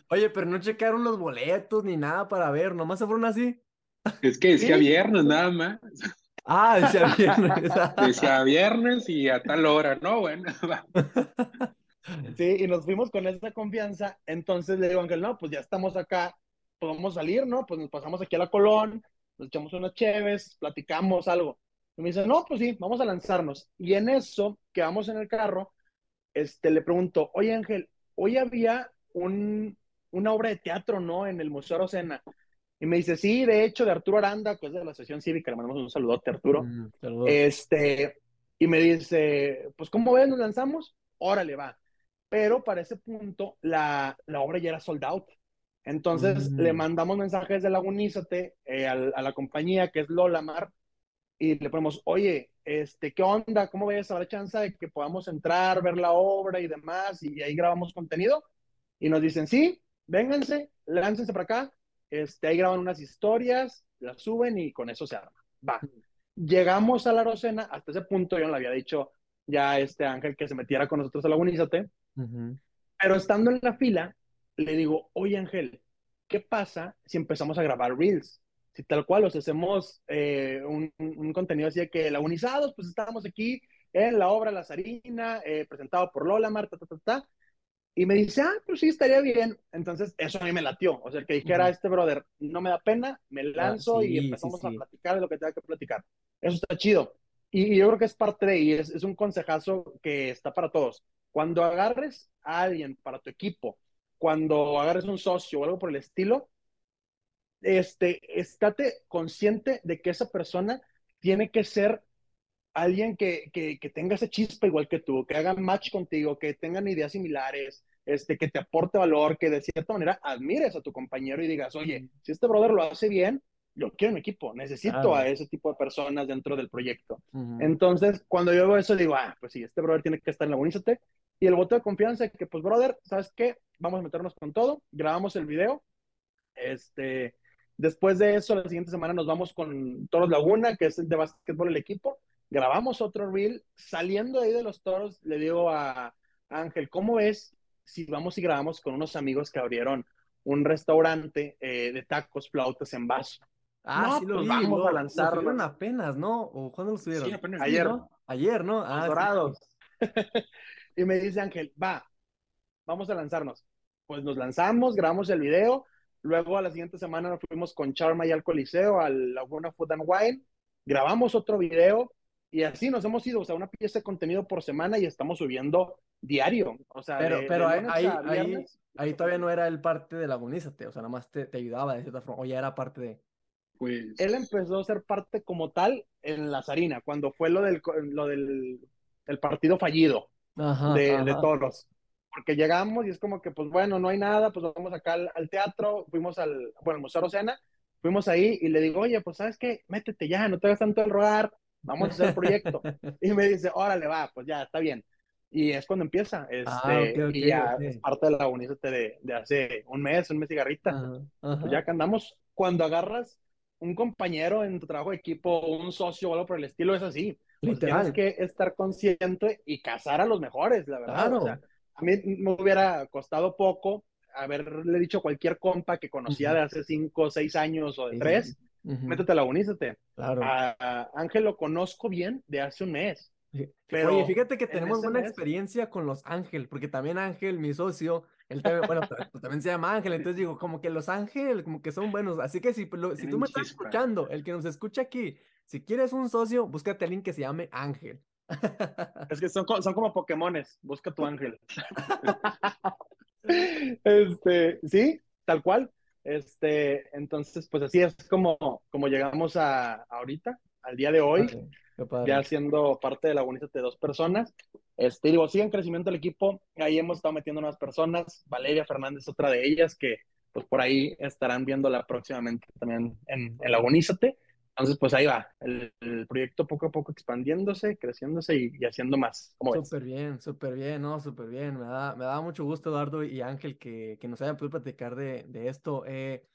S2: Oye, pero no checaron los boletos ni nada para ver, nomás se fueron así.
S1: Es que decía viernes nada más.
S2: Ah, decía viernes.
S1: decía viernes y a tal hora, ¿no? Bueno.
S3: Sí, y nos fuimos con esa confianza. Entonces le digo a Ángel, no, pues ya estamos acá, podemos salir, ¿no? Pues nos pasamos aquí a la Colón, nos echamos unas cheves, platicamos algo. Y me dice, no, pues sí, vamos a lanzarnos. Y en eso, que vamos en el carro, este, le pregunto, oye Ángel, hoy había un, una obra de teatro, ¿no? En el Museo Arocena. Y me dice, sí, de hecho, de Arturo Aranda, que es de la Asociación Cívica, le mandamos un saludote, Arturo.
S2: Mm, saludos.
S3: Este, y me dice, pues, ¿cómo ves? ¿Nos lanzamos? Órale, va. Pero para ese punto, la, la obra ya era sold out. Entonces,
S2: Mm.
S3: le mandamos mensajes de Lagunízate eh, a, la compañía que es Lolamar y le ponemos, oye, este, ¿qué onda? ¿Cómo ves? ¿Habrá chance de que podamos entrar, ver la obra y demás? Y ahí grabamos contenido. Y nos dicen, sí, vénganse, láncense para acá. Este, ahí graban unas historias, las suben y con eso se arma. Va. Llegamos a la Rosena, hasta ese punto yo no le había dicho ya a este Ángel que se metiera con nosotros a Lagunízate.
S2: Ujú.
S3: Pero estando en la fila, le digo, oye Ángel, ¿qué pasa si empezamos a grabar reels? Si tal cual, o sea, hacemos eh, un, un contenido así de que lagunizados, pues estábamos aquí en la obra La Zarina, eh, presentado por Lola Marta, ta, ta, ta. Y me dice, ah, pues sí, estaría bien. Entonces, eso a mí me latió. O sea, el que dijera,
S2: Ujú.
S3: este brother, no me da pena, me lanzo
S2: sí,
S3: y
S2: sí,
S3: empezamos
S2: sí.
S3: a platicar de lo que tenga que platicar. Eso está chido. Y, y yo creo que es parte de, y es, es un consejazo que está para todos. Cuando agarres a alguien para tu equipo, cuando agarres un socio o algo por el estilo, este, estate consciente de que esa persona tiene que ser alguien que, que, que tenga esa chispa igual que tú, que haga match contigo, que tengan ideas similares, este, que te aporte valor, que de cierta manera admires a tu compañero y digas, oye, si este brother lo hace bien, yo quiero mi equipo, necesito a ese tipo de personas dentro del proyecto. Entonces, cuando yo veo eso, digo, ah, pues sí, este brother tiene que estar en la Buenízate. Y el voto de confianza, que pues, brother, ¿sabes qué? Vamos a meternos con todo. Grabamos el video. Este, después de eso, la siguiente semana nos vamos con Toros Laguna, que es el de básquetbol el equipo. Grabamos otro reel. Saliendo de ahí de los toros, le digo a Ángel, ¿cómo ves si vamos y grabamos con unos amigos que abrieron un restaurante eh, de tacos, flautas en vaso?
S2: Ah,
S3: No,
S2: sí lo
S3: pues
S2: vi.
S3: vamos
S2: lo-
S3: a
S2: lo
S3: lanzarnos.
S2: subieron apenas, ¿no? ¿O cuándo lo subieron?
S1: Sí, apenas.
S2: Sí,
S3: Ayer.
S2: ¿no? Ayer, ¿no? Ah, sí.
S3: dorados. y me dice Ángel, va, vamos a lanzarnos. Pues nos lanzamos, grabamos el video. Luego a la siguiente semana nos fuimos con Charma y al Coliseo, al Laguna Food and Wine. Grabamos otro video y así nos hemos ido, o sea, una pieza de contenido por semana y estamos subiendo diario. O sea,
S2: Pero,
S3: de-
S2: pero
S3: de
S2: ahí, ahí,
S3: a
S2: todavía no era el parte de Lagunízate, o sea, nada más te, te ayudaba de cierta forma, o ya era parte de...
S1: Pues
S3: Él empezó a ser parte como tal en la Zarina, cuando fue lo del, lo del el partido fallido.
S2: Ajá,
S3: de,
S2: ajá.
S3: de toros. Porque llegamos y es como que, pues bueno, no hay nada, pues vamos acá al, al teatro, fuimos al, bueno, al Museo Rosena, fuimos ahí y le digo, oye, pues sabes qué, métete ya, no te hagas tanto el rogar, vamos a hacer el proyecto. y me dice, órale, va, pues ya, está bien. Y es cuando empieza, este,
S2: Ah, ok, ok,
S3: y ya
S2: ok.
S3: es parte de la Unícete de, de hace un mes, un mes y garrita.
S2: Ajá, ajá.
S3: Pues ya que andamos, cuando agarras un compañero en tu trabajo de equipo, un socio o algo por el estilo, es así. Pues tienes que estar consciente y cazar a los mejores, la verdad.
S2: Claro.
S3: O sea, a mí me hubiera costado poco haberle dicho a cualquier compa que conocía de hace cinco o seis años o de
S2: Sí,
S3: tres, métete a la unícete.
S2: Claro.
S3: A, a Ángel lo conozco bien de hace un mes. Pero
S2: Oye, fíjate que
S3: en
S2: tenemos buena
S3: mes-
S2: experiencia con los Ángel, porque también Ángel, mi socio, él también, bueno, pues también se llama Ángel, entonces digo, como que los Ángel, como que son buenos, así que si, lo- si tú me estás escuchando, el que nos escucha aquí, si quieres un socio, búscate a alguien que se llame Ángel.
S3: Es que son, son como Pokémones. Busca tu ángel. este, sí, tal cual. Este, entonces, pues así es como, como llegamos a, a ahorita, al día de hoy,
S2: Padre,
S3: ya siendo parte de la unidad de dos personas. Este, digo, sigue en crecimiento el equipo. Ahí hemos estado metiendo nuevas personas. Valeria Fernández, otra de ellas, que pues por ahí estarán viéndola próximamente también en, en la Unízate. Entonces, pues ahí va, el, el proyecto poco a poco expandiéndose, creciéndose y, y haciendo más.
S2: Súper bien, súper bien, no, súper bien. Me da, me da mucho gusto, Eduardo y Ángel, que, que nos hayan podido platicar de, de esto. Eh,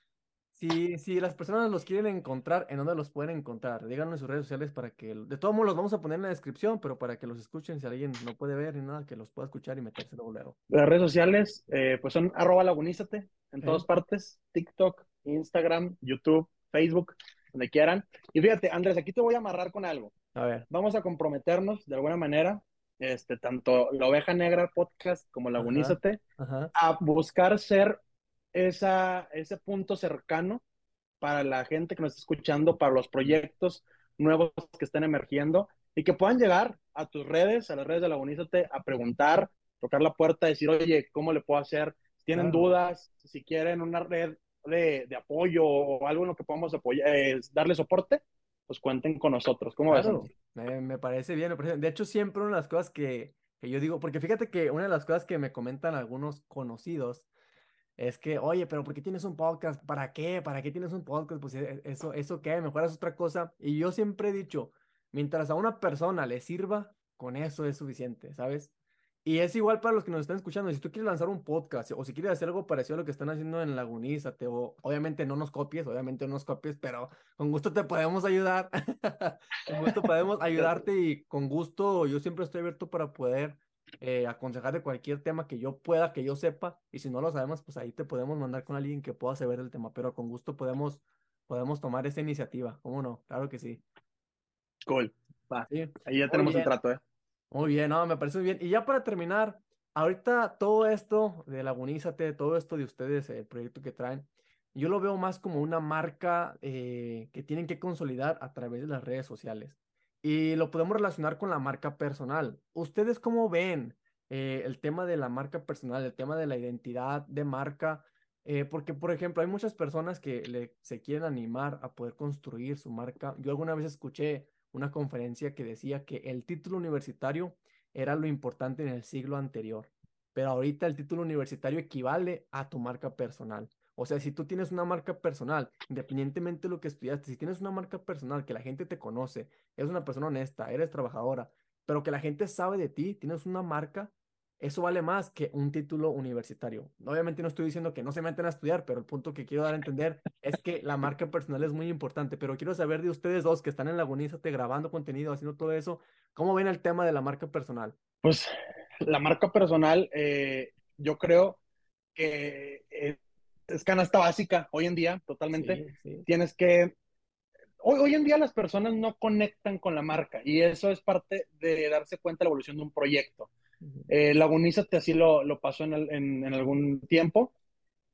S2: si, si las personas los quieren encontrar, ¿en dónde los pueden encontrar? Díganos en sus redes sociales para que, de todos modos los vamos a poner en la descripción, pero para que los escuchen, si alguien no puede ver ni nada, que los pueda escuchar y meterse luego. luego.
S3: Las redes sociales, eh, pues son arroba lagunízate en todas partes, TikTok, Instagram, YouTube, Facebook, donde quieran. Y fíjate, Andrés, aquí te voy a amarrar con algo.
S2: A ver.
S3: Vamos a comprometernos de alguna manera, este, tanto la Oveja Negra Podcast como Lagunízate,
S2: Ajá.
S3: a buscar ser esa, ese punto cercano para la gente que nos está escuchando, para los proyectos nuevos que estén emergiendo y que puedan llegar a tus redes, a las redes de Lagunízate, a preguntar, tocar la puerta, decir, oye, ¿cómo le puedo hacer? Si tienen
S2: Claro.
S3: dudas, si quieren una red de, de apoyo o algo en lo que podamos apoyar, eh, darle soporte, pues cuenten con nosotros. ¿Cómo ves?
S2: Claro, parece bien, me parece bien. De hecho, siempre una de las cosas que, que yo digo, porque fíjate que una de las cosas que me comentan algunos conocidos es que, oye, pero ¿por qué tienes un podcast? ¿Para qué? ¿Para qué tienes un podcast? Pues e- eso, eso qué, mejor es otra cosa. Y yo siempre he dicho, mientras a una persona le sirva, con eso es suficiente, ¿sabes? Y es igual para los que nos están escuchando. Si tú quieres lanzar un podcast o si quieres hacer algo parecido a lo que están haciendo en Lagunízate, o obviamente no nos copies, obviamente no nos copies, pero con gusto te podemos ayudar. con gusto podemos ayudarte y con gusto yo siempre estoy abierto para poder eh, aconsejar de cualquier tema que yo pueda, que yo sepa. Y si no lo sabemos, pues ahí te podemos mandar con alguien que pueda saber el tema, pero con gusto podemos, podemos tomar esa iniciativa. ¿Cómo no? Claro que sí.
S3: Cool. Va.
S2: Sí.
S3: Ahí ya tenemos el trato, ¿eh?
S2: Muy bien, no, me parece muy bien. Y ya para terminar, ahorita todo esto de Lagunízate, todo esto de ustedes, el proyecto que traen, yo lo veo más como una marca eh, que tienen que consolidar a través de las redes sociales. Y lo podemos relacionar con la marca personal. ¿Ustedes cómo ven eh, el tema de la marca personal, el tema de la identidad de marca? Eh, porque, por ejemplo, hay muchas personas que le, se quieren animar a poder construir su marca. Yo alguna vez escuché una conferencia que decía que el título universitario era lo importante en el siglo anterior, pero ahorita el título universitario equivale a tu marca personal. O sea, si tú tienes una marca personal, independientemente de lo que estudiaste, si tienes una marca personal que la gente te conoce, eres una persona honesta, eres trabajadora, pero que la gente sabe de ti, tienes una marca, eso vale más que un título universitario. Obviamente no estoy diciendo que no se metan a estudiar, pero el punto que quiero dar a entender es que la marca personal es muy importante. Pero quiero saber de ustedes dos que están en Lagunízate grabando contenido, haciendo todo eso, ¿cómo ven el tema de la marca personal?
S3: Pues la marca personal, eh, yo creo que eh, es canasta básica hoy en día, totalmente.
S2: Sí, sí.
S3: Tienes que... Hoy, hoy en día las personas no conectan con la marca y eso es parte de darse cuenta de la evolución de un proyecto. Eh, Lagunízate así lo, lo pasó en, el- en- en algún tiempo.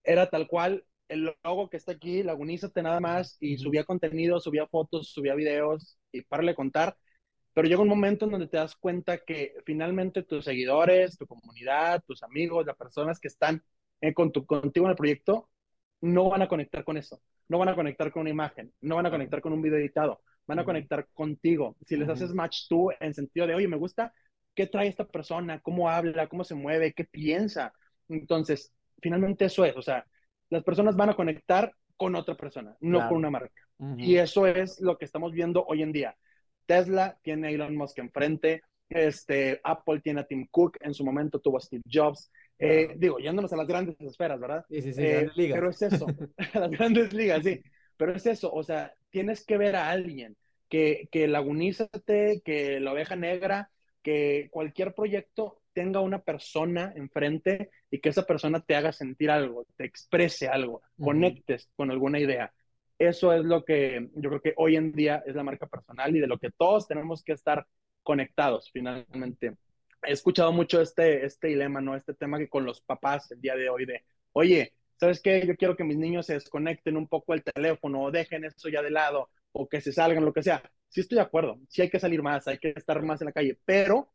S3: Era tal cual el logo que está aquí, Lagunízate nada más, y subía contenido, subía fotos, subía videos y para de contar. Pero llega un momento en donde te das cuenta que finalmente tus seguidores, tu comunidad, tus amigos, las personas que están eh, con tu- contigo en el proyecto, no van a conectar con eso. No van a conectar con una imagen, no van a conectar con un video editado, van a conectar contigo. Si les haces match tú en sentido de, oye, me gusta qué trae esta persona, cómo habla, cómo se mueve, qué piensa. Entonces, finalmente eso es, o sea, las personas van a conectar con otra persona, no
S2: Claro.
S3: con una marca.
S2: Ujú.
S3: Y eso es lo que estamos viendo hoy en día. Tesla tiene a Elon Musk enfrente, este, Apple tiene a Tim Cook, en su momento tuvo a Steve Jobs. Eh, digo, yéndonos a las grandes esferas, ¿verdad?
S2: Sí, sí, sí,
S3: Eh,
S2: grandes ligas.
S3: pero es eso, las grandes ligas, sí. Pero es eso, o sea, tienes que ver a alguien que, que lagunízate, que la oveja negra, que cualquier proyecto tenga una persona enfrente y que esa persona te haga sentir algo, te exprese algo, conectes con alguna idea. Eso es lo que yo creo que hoy en día es la marca personal y de lo que todos tenemos que estar conectados finalmente. He escuchado mucho este, este dilema, ¿no? Este tema que con los papás el día de hoy de, oye, ¿sabes qué? Yo quiero que mis niños se desconecten un poco el teléfono o dejen eso ya de lado o que se salgan, lo que sea. Sí estoy de acuerdo, sí hay que salir más, hay que estar más en la calle, pero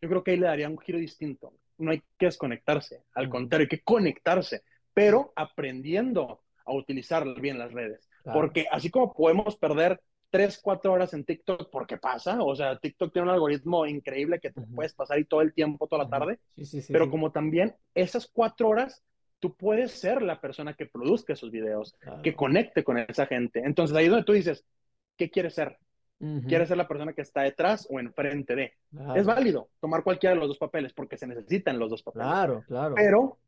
S3: yo creo que ahí le daría un giro distinto. No hay que desconectarse, al contrario, hay que conectarse, pero aprendiendo a utilizar bien las redes.
S2: Claro.
S3: Porque así como podemos perder 3, 4 horas en TikTok, porque pasa, o sea, TikTok tiene un algoritmo increíble que te puedes pasar ahí todo el tiempo, toda la tarde,
S2: Sí, sí, sí,
S3: pero como también esas 4 horas, tú puedes ser la persona que produzca esos videos,
S2: Claro.
S3: que conecte con esa gente. Entonces ahí es donde tú dices, ¿qué quieres ser? ¿Quieres ser la persona que está detrás o enfrente de?
S2: Claro.
S3: Es válido tomar cualquiera de los dos papeles porque se necesitan los dos papeles.
S2: Claro, claro.
S3: Pero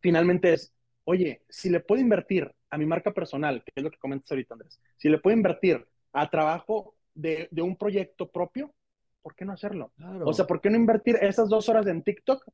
S3: finalmente es, oye, si le puedo invertir a mi marca personal, que es lo que comentas ahorita, Andrés, si le puedo invertir a trabajo de, de un proyecto propio, ¿por qué no hacerlo?
S2: Claro.
S3: O sea, ¿por qué no invertir esas dos horas en TikTok,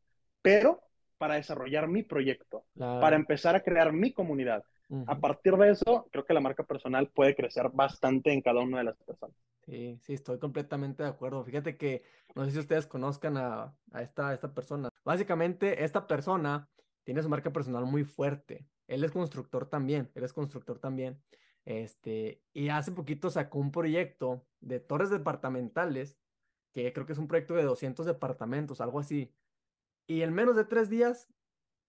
S3: pero para desarrollar mi proyecto,
S2: Claro.
S3: para empezar a crear mi comunidad? A partir de eso, creo que la marca personal puede crecer bastante en cada una de las personas.
S2: Sí, sí, estoy completamente de acuerdo. Fíjate que no sé si ustedes conozcan a, a esta, a esta persona. Básicamente, esta persona tiene su marca personal muy fuerte. Él es constructor también, él es constructor también. Este, y hace poquito sacó un proyecto de torres departamentales, que creo que es un proyecto de 200 departamentos, algo así. Y en menos de tres días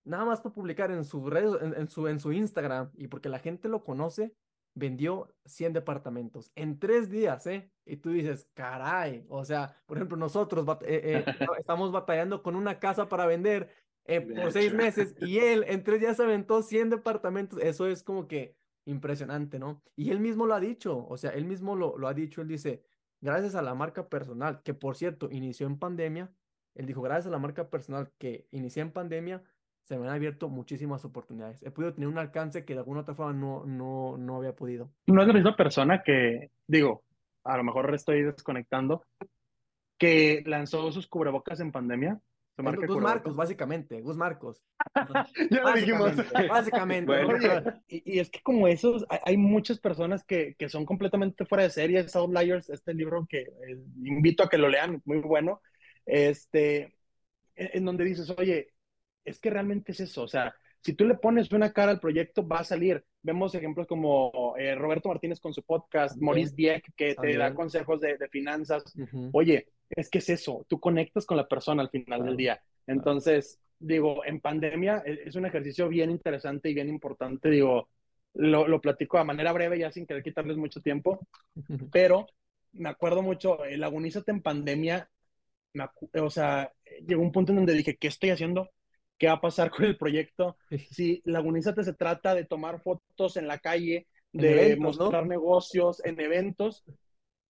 S2: nada más por publicar en sus redes, en, su, en su Instagram y porque la gente lo conoce, vendió 100 departamentos en tres días, ¿eh? Y tú dices, caray, o sea, por ejemplo, nosotros eh, eh, estamos batallando con una casa para vender eh, por seis meses y él en tres días aventó 100 departamentos, eso es como que impresionante, ¿no? Y él mismo lo ha dicho, o sea, él mismo lo, lo ha dicho, él dice, gracias a la marca personal, que por cierto, inició en pandemia, él dijo, gracias a la marca personal que inicié en pandemia, se me han abierto muchísimas oportunidades. He podido tener un alcance que de alguna otra forma no, no, no había podido.
S3: No es la misma persona que, digo, a lo mejor estoy desconectando, que lanzó sus cubrebocas en pandemia.
S2: Gus Marcos, básicamente, Gus Marcos.
S3: ya lo dijimos.
S2: Básicamente.
S3: y, es que como esos, hay, muchas personas que, que, son completamente fuera de serie. Outliers, este libro que eh, invito a que lo lean, muy bueno. Este, en donde dices, oye, es que realmente es eso, o sea, si tú le pones una cara al proyecto, va a salir. Vemos ejemplos como eh, Roberto Martínez con su podcast, Maurice Dieck, que te da consejos de, finanzas. Oye, es que es eso, tú conectas con la persona al final del día. Entonces, digo, en pandemia e, es un ejercicio bien interesante y bien importante, digo, lo, lo platico de manera breve, ya sin querer quitarles mucho tiempo, pero me acuerdo mucho, el agonízate en pandemia, o sea, llegó un punto en donde dije, ¿qué estoy haciendo? qué va a pasar con el proyecto. Si Lagunízate se trata de tomar fotos en la calle, de mostrar negocios, en eventos,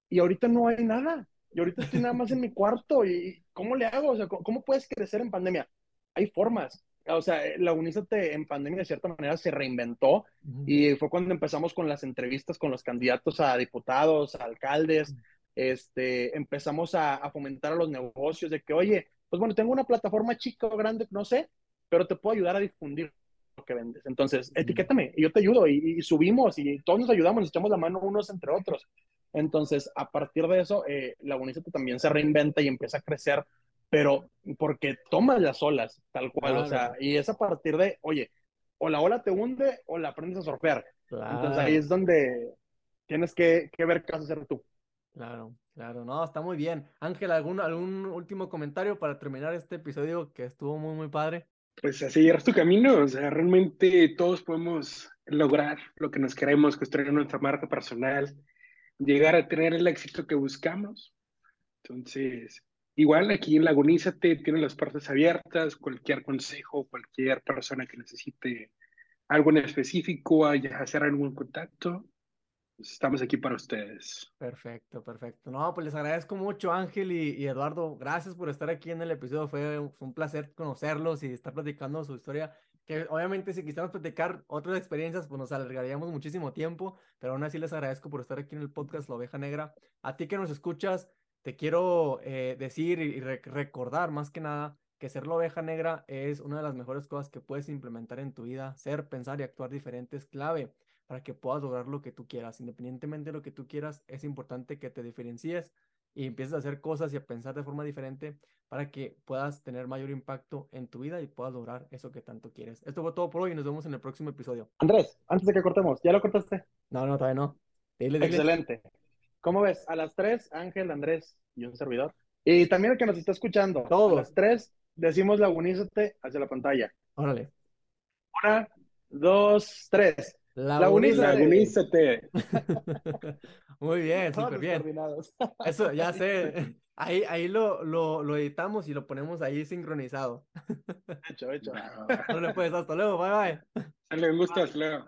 S3: y ahorita no hay nada. Y ahorita estoy nada más en mi cuarto. ¿Y cómo le hago? O sea, ¿cómo puedes crecer en pandemia? Hay formas. O sea, Lagunízate en pandemia de cierta manera se reinventó y fue cuando empezamos con las entrevistas con los candidatos a diputados, a alcaldes. Este, empezamos a, a fomentar a los negocios de que, oye, pues bueno, tengo una plataforma chica o grande, no sé, pero te puedo ayudar a difundir lo que vendes. Entonces, etiquétame y yo te ayudo y, subimos y todos nos ayudamos, nos echamos la mano unos entre otros. Entonces, a partir de eso, eh, la Bonicete también se reinventa y empieza a crecer, pero porque tomas las olas, tal cual, o sea, y es a partir de, oye, o la ola te hunde o la aprendes a surfear. Entonces ahí es donde tienes que, que ver qué vas a hacer tú.
S2: Claro, claro, no, está muy bien. Ángel, ¿algún, ¿algún último comentario para terminar este episodio que estuvo muy, muy padre?
S1: Pues a seguir tu camino, o sea, realmente todos podemos lograr lo que nos queremos, construir nuestra marca personal, llegar a tener el éxito que buscamos. Entonces, igual aquí en Lagunízate tienen las puertas abiertas, cualquier consejo, cualquier persona que necesite algo en específico, hacer algún contacto, Estamos aquí para ustedes.
S2: Perfecto, perfecto. No, pues les agradezco mucho, Ángel y, Eduardo. Gracias por estar aquí en el episodio. Fue un, placer conocerlos y estar platicando su historia. Que obviamente, si quisiéramos platicar otras experiencias, pues nos alargaríamos muchísimo tiempo. Pero aún así, les agradezco por estar aquí en el podcast La Oveja Negra. A ti que nos escuchas, te quiero eh, decir y recordar más que nada que ser la oveja negra es una de las mejores cosas que puedes implementar en tu vida. Ser, pensar y actuar diferente es clave para que puedas lograr lo que tú quieras. Independientemente de lo que tú quieras, es importante que te diferencies y empieces a hacer cosas y a pensar de forma diferente para que puedas tener mayor impacto en tu vida y puedas lograr eso que tanto quieres. Esto fue todo por hoy y nos vemos en el próximo episodio.
S3: Andrés, antes de que cortemos, ¿ya lo cortaste?
S2: No, no, todavía no.
S3: Excelente. ¿Cómo ves? A las tres, Ángel, Andrés y un servidor. Y también el que nos está escuchando. Todos. A las tres, decimos lagunízate hacia la pantalla.
S2: Órale.
S3: Una, dos, tres.
S1: Lagunízate.
S2: Muy bien, súper bien. Eso, ya sé. Ahí, ahí lo, lo, lo, editamos y lo ponemos ahí sincronizado.
S3: Hecho, hecho.
S2: No le puedes, hasta luego, bye bye.
S1: Dale, un gusto, hasta luego.